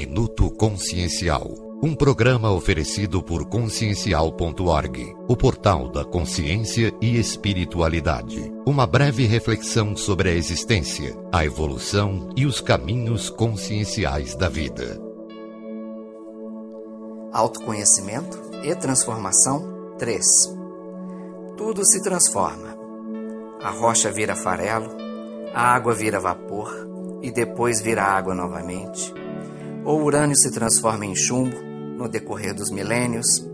Minuto Consciencial. Um programa oferecido por consciencial.org, o portal da consciência e espiritualidade. Uma breve reflexão sobre a existência, a evolução e os caminhos conscienciais da vida. Autoconhecimento e transformação 3. Tudo se transforma. A rocha vira farelo, a água vira vapor e depois vira água novamente. O urânio se transforma em chumbo no decorrer dos milênios,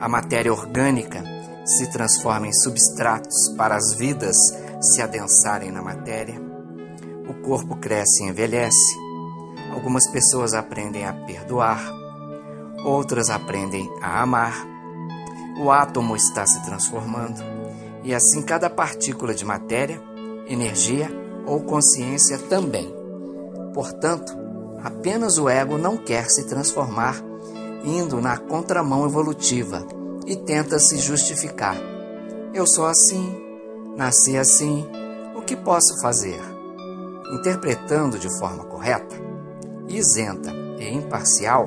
a matéria orgânica se transforma em substratos para as vidas se adensarem na matéria, o corpo cresce e envelhece, algumas pessoas aprendem a perdoar, outras aprendem a amar, o átomo está se transformando e assim cada partícula de matéria, energia ou consciência também. Portanto, apenas o ego não quer se transformar indo na contramão evolutiva e tenta se justificar. Eu sou assim, nasci assim, o que posso fazer? Interpretando de forma correta, isenta e imparcial,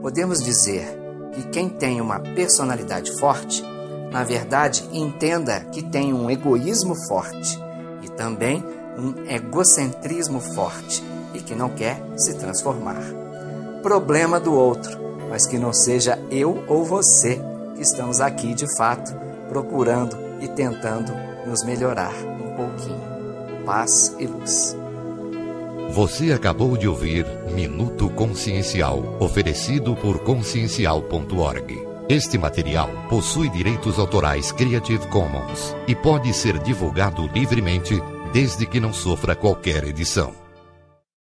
podemos dizer que quem tem uma personalidade forte, na verdade, entenda que tem um egoísmo forte e também um egocentrismo forte e que não quer se transformar. Problema do outro mas que não seja eu ou você que estamos aqui de fato procurando e tentando nos melhorar um pouquinho. Paz e luz. Você acabou de ouvir Minuto Consciencial, oferecido por consciencial.org. Este material possui direitos autorais Creative Commons e pode ser divulgado livremente desde que não sofra qualquer edição.